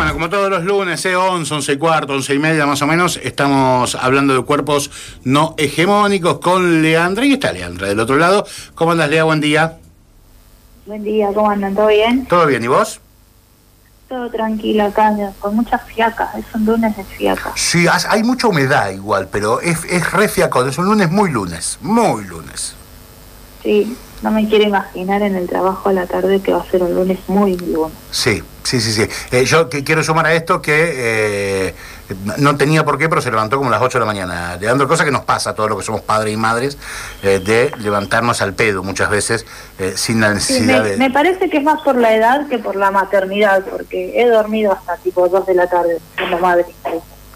Bueno, como todos los lunes, eh, 11, 11 y cuarto, 11 y media más o menos, estamos hablando de cuerpos no hegemónicos con Leandra. Y está Leandra del otro lado. ¿Cómo andas, Lea? Buen día. Buen día, ¿cómo andan? ¿Todo bien? ¿Todo bien? ¿Y vos? Todo tranquilo acá, con mucha fiaca. Es un lunes de fiaca. Sí, hay mucha humedad igual, pero es, es re fiacón. Es un lunes muy lunes. Muy lunes. Sí, no me quiero imaginar en el trabajo a la tarde que va a ser un lunes muy lunes. Sí, sí, sí, sí. Eh, yo que quiero sumar a esto que eh, no- tenía por qué, pero se levantó como a las 8 de la mañana. Leandro, cosa que nos pasa a todos los que somos padres y madres, eh, de levantarnos al pedo muchas veces eh, sin la Sí, necesidad me, de... me parece que es más por la edad que por la maternidad, porque he dormido hasta tipo 2 de la tarde siendo madre.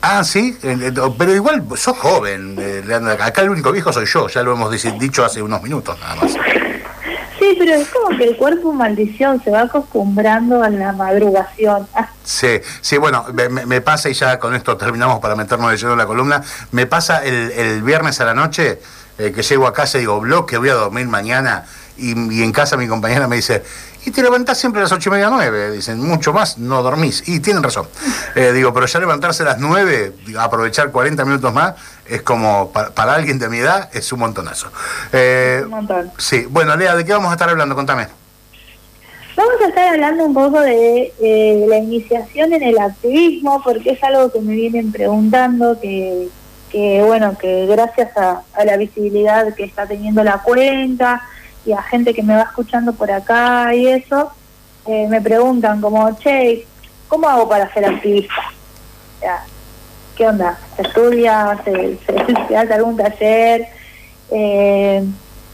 Ah, sí, Eh, eh, pero igual sos joven, eh, Leandro. Acá el único viejo soy yo, ya lo hemos dicho hace unos minutos nada más. Sí, pero es como que el cuerpo, maldición, se va acostumbrando a la madrugación. Ah, Sí, sí, bueno, me, me- me pasa y ya con esto terminamos para meternos de lleno en la columna. Me pasa el, el viernes a la noche eh, que llego a casa y digo, bloque, voy a dormir mañana. Y, y en casa mi compañera me dice, y te levantás siempre a las ocho y media, nueve. Dicen, mucho más, no dormís. Y tienen razón. Eh, digo, pero ya levantarse a las nueve, aprovechar 40 minutos más, es como, para, para alguien de mi edad, es un montonazo. Eh, un montón. sí, bueno, Lea, ¿de qué vamos a estar hablando? Contame. Vamos a estar hablando un poco de eh, la iniciación en el activismo, porque es algo que me vienen preguntando, que, que bueno, que gracias a, a la visibilidad que está teniendo la cuenta y a gente que me va escuchando por acá y eso, eh, me preguntan como, che, ¿cómo hago para ser activista? O ¿Qué onda? ¿Se estudia? ¿Se, se, hace algún taller? Eh,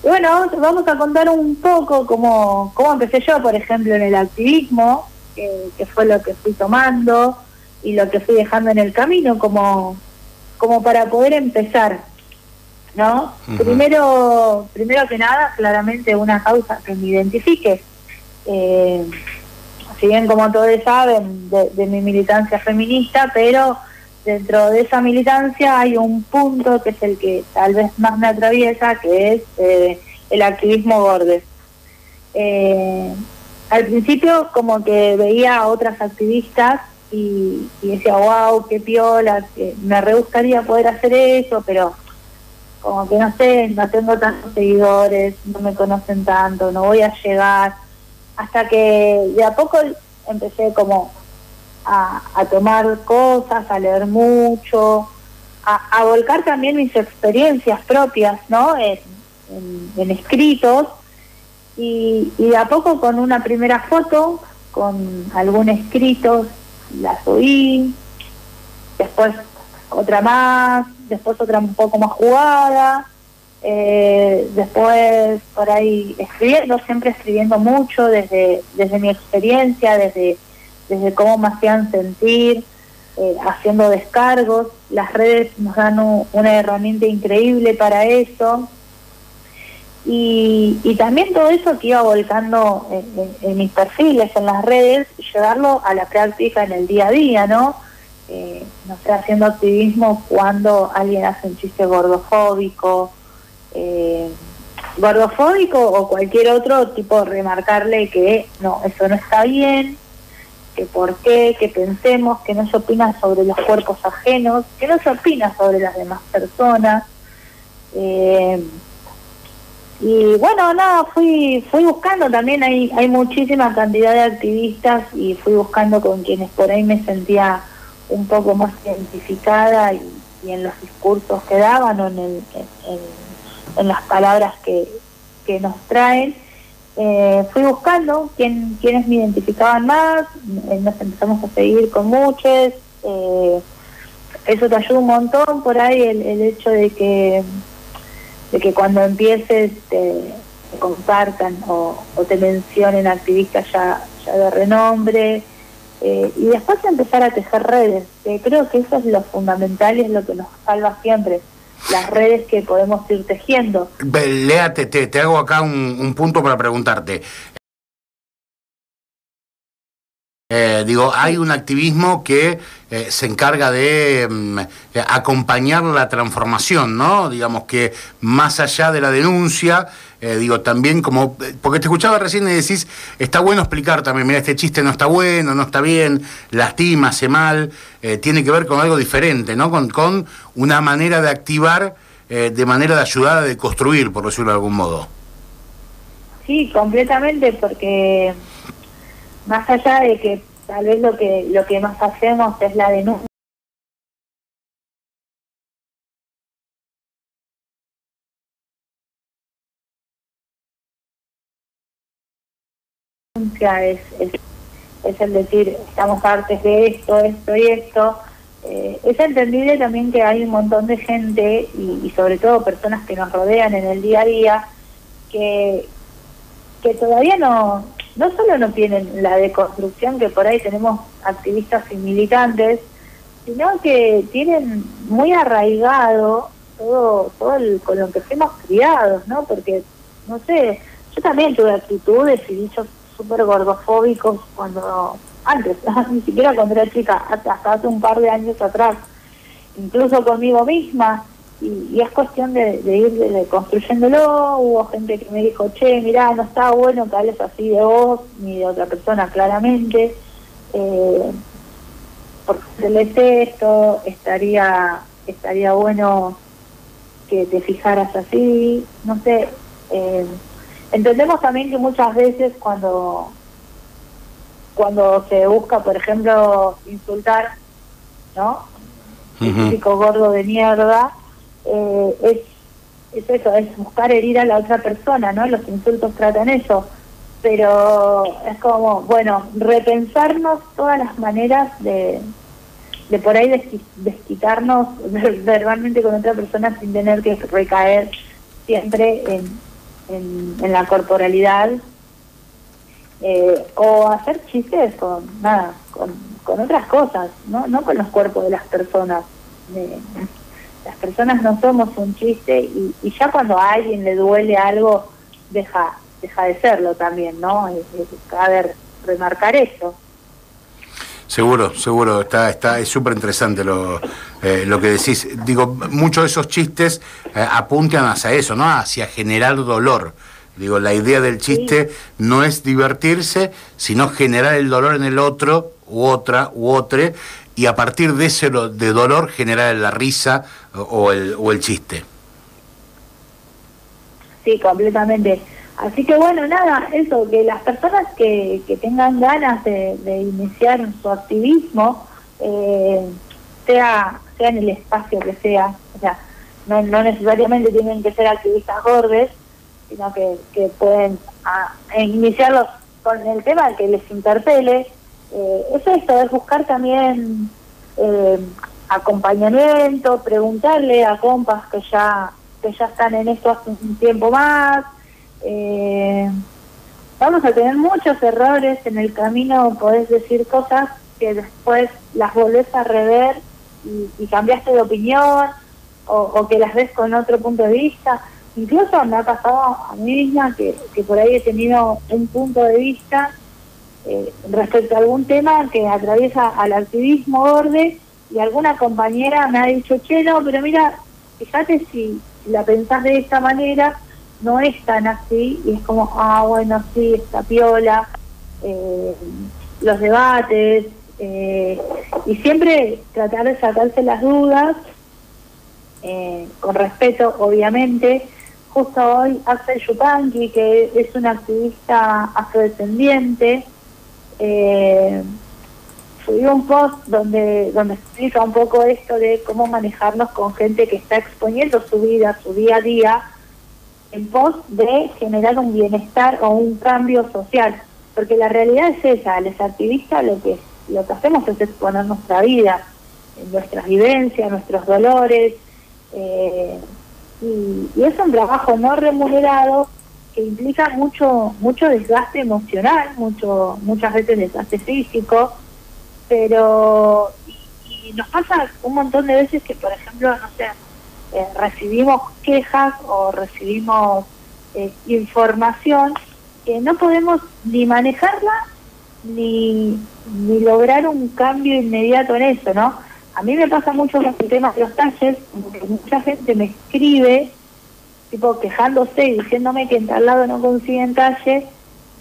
y bueno, vamos, a contar un poco cómo, cómo empecé yo, por ejemplo, en el activismo, que, que fue lo que fui tomando y lo que fui dejando en el camino como, como para poder empezar, ¿no? Primero, primero que nada, claramente una causa que me identifique. Eh, si bien como todos saben de, de mi militancia feminista, pero dentro de esa militancia hay un punto que es el que tal vez más me atraviesa, que es eh, el activismo gordes. Eh, al principio como que veía a otras activistas y, y decía, wow, qué piola, que me re gustaría poder hacer eso, pero como que no sé, no tengo tantos seguidores, no me conocen tanto, no voy a llegar. Hasta que de a poco empecé como a, a tomar cosas, a leer mucho, a, a volcar también mis experiencias propias, ¿no? En, escritos. Y, y de a poco con una primera foto, con algún escrito, la subí, después otra más, después otra un poco más jugada, eh, después por ahí escribiendo, siempre escribiendo mucho desde, desde mi experiencia, desde, desde cómo me hacían sentir, eh, haciendo descargos. Las redes nos dan un- una herramienta increíble para eso. Y, también todo eso que iba volcando en- en mis perfiles, en las redes, llevarlo a la práctica en el día a día, ¿no? Eh, no sé, haciendo activismo cuando alguien hace un chiste gordofóbico, eh, gordofóbico o cualquier otro tipo, remarcarle que no, eso no está bien, que por qué, que pensemos, que no se opina sobre los cuerpos ajenos, que no se opina sobre las demás personas. Eh, y bueno, nada, fui fui buscando también, hay, hay muchísima cantidad de activistas y fui buscando con quienes por ahí me sentía un poco más identificada y, en los discursos que daban o en, el- en las palabras que, que nos traen. Eh, fui buscando quién, quiénes me identificaban más, eh, nos empezamos a seguir con muchos. eh, eso te ayuda un montón por ahí el, el hecho de que de que cuando empieces te, te compartan o, o te mencionen activistas ya, ya de renombre eh, y después empezar a tejer redes, que creo que eso es lo fundamental y es lo que nos salva siempre, las redes que podemos ir tejiendo. Lea, te, te, hago acá un punto para preguntarte. Eh, digo, hay un activismo que eh, se encarga de mm, acompañar la transformación, ¿no? Digamos que más allá de la denuncia, eh, digo, también como, porque te escuchaba recién y decís, está bueno explicar también, mira, este chiste no está bueno, no está bien, lastima, hace mal, tiene que ver con algo diferente, ¿no? Con, con una manera de activar, de manera de ayudar, de construir, por decirlo de algún modo. Sí, completamente, porque más allá de que tal vez lo que lo que más hacemos es la denuncia es, es, es, el decir estamos partes de esto, esto y esto. Eh, es entendible también que hay un montón de gente y, y, sobre todo personas que nos rodean en el día a día que, que todavía no, no solo no tienen la deconstrucción que por ahí tenemos activistas y militantes, sino que tienen muy arraigado todo, todo el, con lo que fuimos criados, ¿no? Porque, no sé, yo también tuve actitudes y dichos súper gordofóbicos cuando, antes, ni siquiera cuando era chica, hasta hace un par de años atrás, incluso conmigo misma, y, es cuestión de, ir construyéndolo. Hubo gente que me dijo, che, mirá, no está bueno que hables así de vos ni de otra persona claramente. Eh, porque se lees esto, estaría, estaría bueno que te fijaras así, no sé. Eh, entendemos también que muchas veces cuando cuando se busca, por ejemplo, insultar, ¿no? Un chico gordo de mierda, eh, es, es eso, es buscar herir a la otra persona, ¿no? Los insultos tratan eso. Pero es como, bueno, repensarnos todas las maneras de, de por ahí desquitarnos verbalmente con otra persona sin tener que recaer siempre en, en, la corporalidad eh, o hacer chistes con nada con, con otras cosas no no con los cuerpos de las personas las personas no somos un chiste y, ya cuando a alguien le duele algo, deja, deja de serlo también, ¿no? Es, ver, remarcar eso. Seguro, seguro, está, está, es súper interesante lo, eh, lo que decís. Digo, muchos de esos chistes eh, apuntan hacia eso, ¿no? Hacia generar dolor. Digo, la idea del chiste no es divertirse, sino generar el dolor en el otro, u otra, u otro, y a partir de ese de dolor generar la risa o el, o el chiste. Sí, completamente. Así que bueno, nada, eso, que las personas que, que tengan ganas de, iniciar su activismo, eh, sea, sea en el espacio que sea, o sea, no, no necesariamente tienen que ser activistas gordes, sino que, que pueden ah, iniciarlos con el tema que les interpele, eh, es esto, es buscar también eh, acompañamiento, preguntarle a compas que ya que ya están en esto hace un tiempo más. Eh, vamos a tener muchos errores en el camino, podés decir cosas que después las volvés a rever y, cambiaste de opinión o, que las ves con otro punto de vista. Incluso me ha pasado a mí misma que, que por ahí he tenido un punto de vista eh, respecto a algún tema que atraviesa al activismo orde y alguna compañera me ha dicho, che, no, pero mira, fíjate si, la pensás de esta manera, no es tan así, y es como, ah, bueno, sí, está piola, eh, los debates, eh, y siempre tratar de sacarse las dudas, con respeto, obviamente. Justo hoy Axel Yupanqui, que es un activista afrodescendiente, eh, subí un post donde, donde explica un poco esto de cómo manejarnos con gente que está exponiendo su vida, su día a día, en pos de generar un bienestar o un cambio social. Porque la realidad es esa, los activistas lo que, lo que hacemos es exponer nuestra vida, nuestras vivencias, nuestros dolores, eh, y, y es un trabajo no remunerado que implica mucho mucho desgaste emocional, mucho muchas veces desgaste físico, pero y, nos pasa un montón de veces que, por ejemplo, no sé, eh, recibimos quejas o recibimos eh, información que no podemos ni manejarla ni, ni lograr un cambio inmediato en eso, ¿no? A mí me pasa mucho con el tema de los talles, porque mucha gente me escribe, tipo quejándose y diciéndome que en tal lado no consiguen talle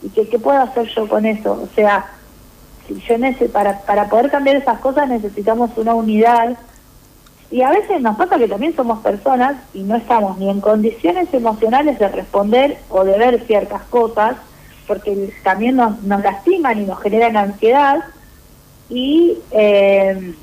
y que qué puedo hacer yo con eso. O sea, si yo para, para poder cambiar esas cosas necesitamos una unidad y a veces nos pasa que también somos personas y no estamos ni en condiciones emocionales de responder o de ver ciertas cosas, porque también nos, nos lastiman y nos generan ansiedad. Y, eh,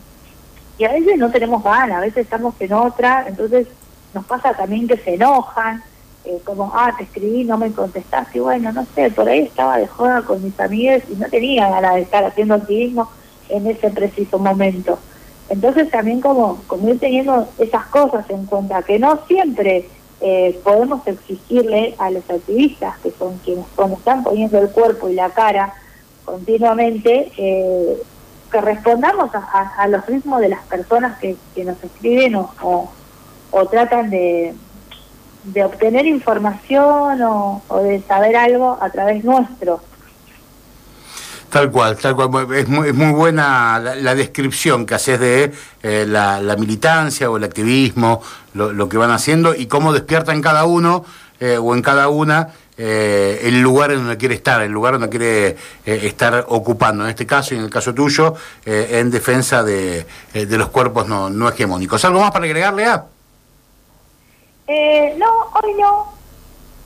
y a veces no tenemos ganas, a veces estamos en otra, entonces nos pasa también que se enojan, eh, como, ah, te escribí, no me contestaste, bueno, no sé, por ahí estaba de joda con mis amigas y no tenía ganas de estar haciendo activismo en ese preciso momento. Entonces también como, como ir teniendo esas cosas en cuenta, que no siempre eh, podemos exigirle a los activistas, que son quienes están poniendo el cuerpo y la cara continuamente, eh, que respondamos a, los ritmos de las personas que, nos escriben o, tratan de, de, obtener información o, o de saber algo a través nuestro. Tal cual, tal cual. Es muy, es muy buena la, descripción que haces de eh, la, militancia o el activismo, lo, que van haciendo y cómo despierta en cada uno eh, o en cada una eh, el lugar en donde quiere estar, el lugar donde quiere estar ocupando. En este caso y en el caso tuyo, en defensa de, de, los cuerpos no, no hegemónicos. ¿Algo más para agregarle a? No, hoy no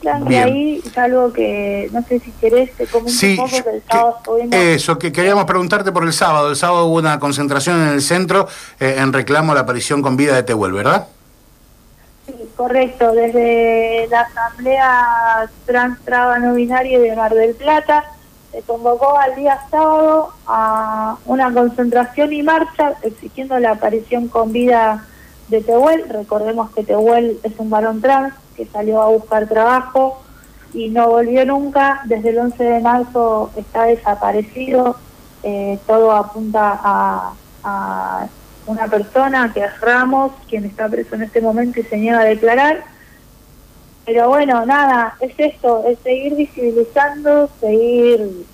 y ahí es algo que no sé si querés te comento un poco del sábado Eso, que queríamos preguntarte por el sábado. El sábado hubo una concentración en el centro eh, en reclamo a la aparición con vida de Tehuel, ¿verdad? Sí, correcto. Desde la Asamblea Trans Traba No Binaria de Mar del Plata se convocó al día sábado a una concentración y marcha exigiendo la aparición con vida de Tehuel. Recordemos que Tehuel es un varón trans que salió a buscar trabajo y no volvió nunca. Desde el 11 de marzo está desaparecido. Eh, todo apunta a, una persona que es Ramos, quien está preso en este momento y se niega a declarar. Pero bueno, nada, es esto, es seguir visibilizando, seguir,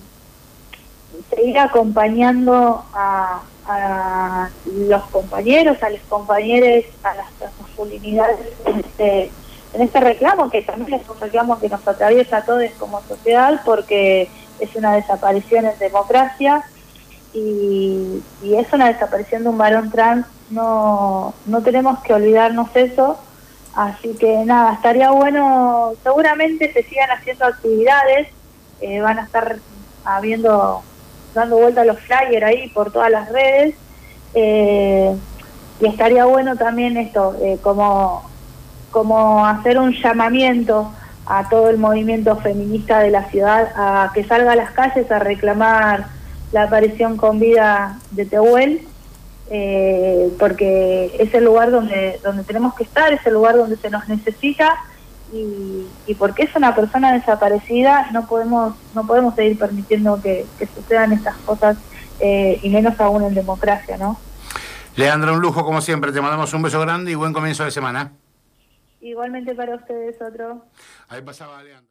seguir acompañando a, a los compañeros, a los compañeros, a las masculinidades en este en este reclamo, que también es un reclamo que nos atraviesa a todos como sociedad, porque es una desaparición en democracia y, es una desaparición de un varón trans, no, no tenemos que olvidarnos eso. Así que nada, estaría bueno, seguramente se sigan haciendo actividades, eh, van a estar habiendo, dando vuelta los flyers ahí por todas las redes. Eh, y estaría bueno también esto, eh, como como hacer un llamamiento a todo el movimiento feminista de la ciudad a que salga a las calles a reclamar la aparición con vida de Tehuel, eh, porque es el lugar donde, donde tenemos que estar, es el lugar donde se nos necesita y, y porque es una persona desaparecida no podemos no podemos seguir permitiendo que, sucedan estas cosas eh, y menos aún en democracia, ¿no? Leandra, un lujo como siempre, te mandamos un beso grande y buen comienzo de semana. Igualmente para ustedes otro. Ahí pasaba Leandro.